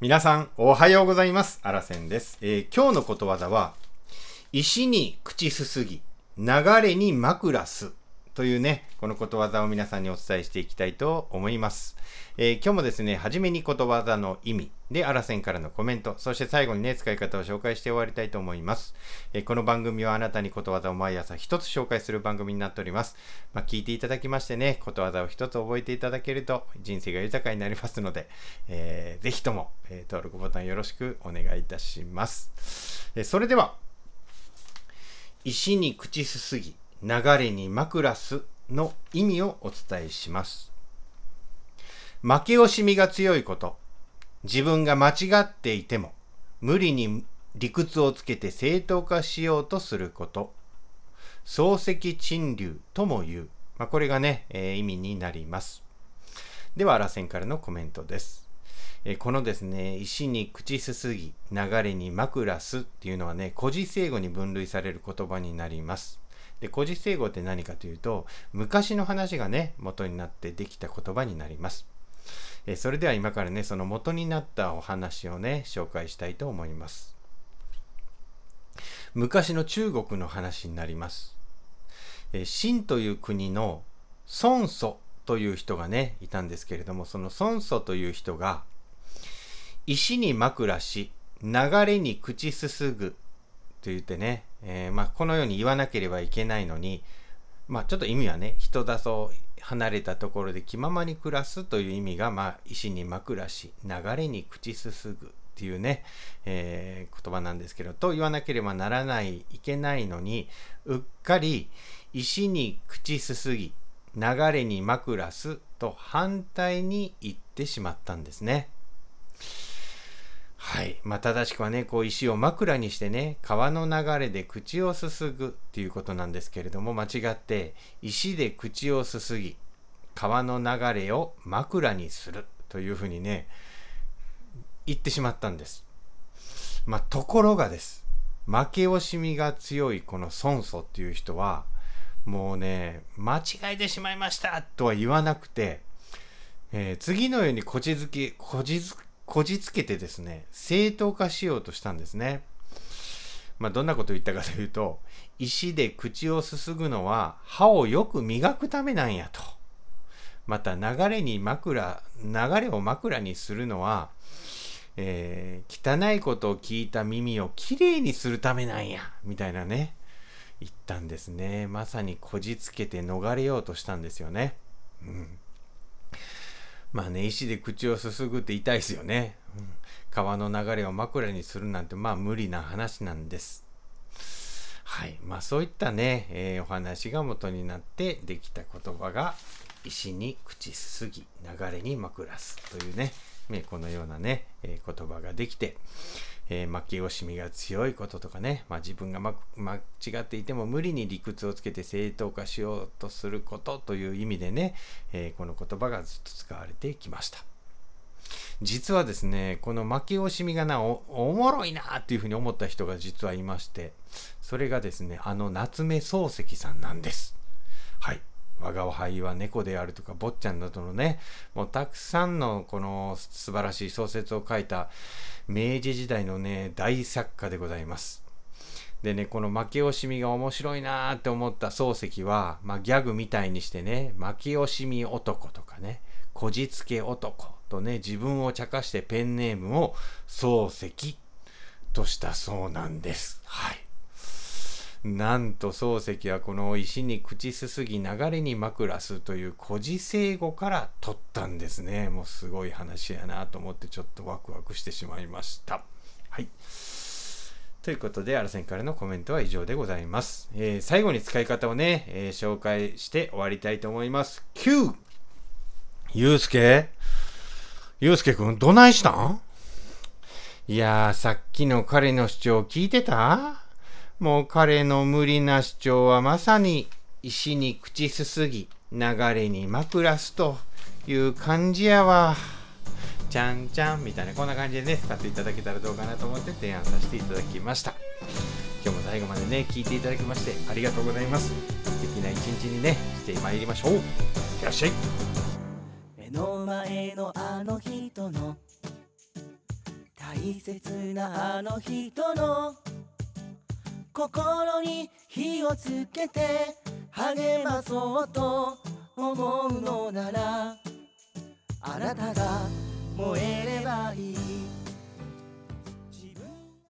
皆さん、おはようございます。あらせんです。えー今日のことわざは、石に口すすぎ、流れに枕す。というね、このことわざを皆さんにお伝えしていきたいと思います。えー今日もですね、はじめにことわざの意味で、あらせんからのコメント、そして最後にね、使い方を紹介して終わりたいと思います。えーこの番組はあなたにことわざを毎朝一つ紹介する番組になっております。まあ、聞いていただきましてね、ことわざを一つ覚えていただけると人生が豊かになりますので、えーぜひとも、えー登録ボタンよろしくお願いいたします。えーそれでは、石に口すすぎ、流れに枕すの意味をお伝えします。負け惜しみが強いこと、自分が間違っていても、無理に理屈をつけて正当化しようとすること、漱石陳流とも言う。まあ、これがね、えー意味になります。では、あらせんからのコメントです。えーこのですね、石に口すすぎ、流れに枕すっていうのはね、古事成語に分類される言葉になります。で、古事成語って何かというと、昔の話がね、元になってできた言葉になります。えそれでは今からね、その元になったお話をね、紹介したいと思います。昔の中国の話になります。えーという国の孫祖という人がね、いたんですけれども、その孫祖という人が、石に枕し、流れに口すすぐと言ってね、えーまあ、このように言わなければいけないのに、まあ、ちょっと意味はね、人だそう離れたところで気ままに暮らすという意味が、まあ、石に枕し、流れに口すすぐっていうね、えー言葉なんですけど、と言わなければならない、いけないのに、うっかり石に口すすぎ、流れに枕すと反対に言ってしまったんですね。はい。まあ、正しくはね、こう石を枕にしてね、川の流れで口をすすぐっていうことなんですけれども、間違って、石で口をすすぎ、川の流れを枕にするというふうにね、言ってしまったんです。まあ、ところがです。負け惜しみが強いこの孫祖っていう人は、もうね、間違えてしまいましたとは言わなくて、えー次のようにこじつけ、こじつ、こじつけてですね、正当化しようとしたんですね。まあ、どんなことを言ったかというと、石で口をすすぐのは歯をよく磨くためなんやと。また流れに枕、流れを枕にするのは、えー汚いことを聞いた耳をきれいにするためなんや、みたいなね、言ったんですね。まさにこじつけて逃れようとしたんですよね。うん。まあね、石で口をすすぐって痛いですよね。うん川の流れを枕にするなんて、まあ無理な話なんです。はい。まあそういったね、えーお話が元になってできた言葉が、石に口すすぎ、流れに枕すというね、ねこのようなね、えー言葉ができて、えー負け惜しみが強いこととかね、まあ、自分がま間違っていても無理に理屈をつけて正当化しようとすることという意味でね、えーこの言葉がずっと使われてきました。実はですね、この負け惜しみがなお、おもろいなっていうふうに思った人が実はいまして、それがですね、あの夏目漱石さんなんです。はい。我が輩は猫であるとか、坊ちゃんなどのね、もうたくさんのこの素晴らしい小説を書いた明治時代のね、大作家でございます。でね、この負け惜しみが面白いなーって思った漱石は、まあギャグみたいにしてね、負け惜しみ男とかね、こじつけ男とね、自分を茶化してペンネームを漱石としたそうなんです。はい。なんと漱石はこの石に口すすぎ流れに枕すという古事成語から取ったんですね。もうすごい話やなと思ってちょっとワクワクしてしまいました。はい。ということで、アラセンからのコメントは以上でございます。えー最後に使い方をね、えー紹介して終わりたいと思います。9! ゆうすけゆうすけくん、どないしたん？いやー、さっきの彼の主張聞いてた？もう彼の無理な主張はまさに石に口すすぎ、流れに枕すという感じやわ。ちゃんちゃんみたいなこんな感じでね、使っていただけたらどうかなと思って提案させていただきました。今日も最後までね、聞いていただきましてありがとうございます。素敵な一日にね、してまいりましょう。いってらっしゃい。目の前のあの人の大切なあの人の心に火をつけて励まそうと思うのならあなたが燃えればいい。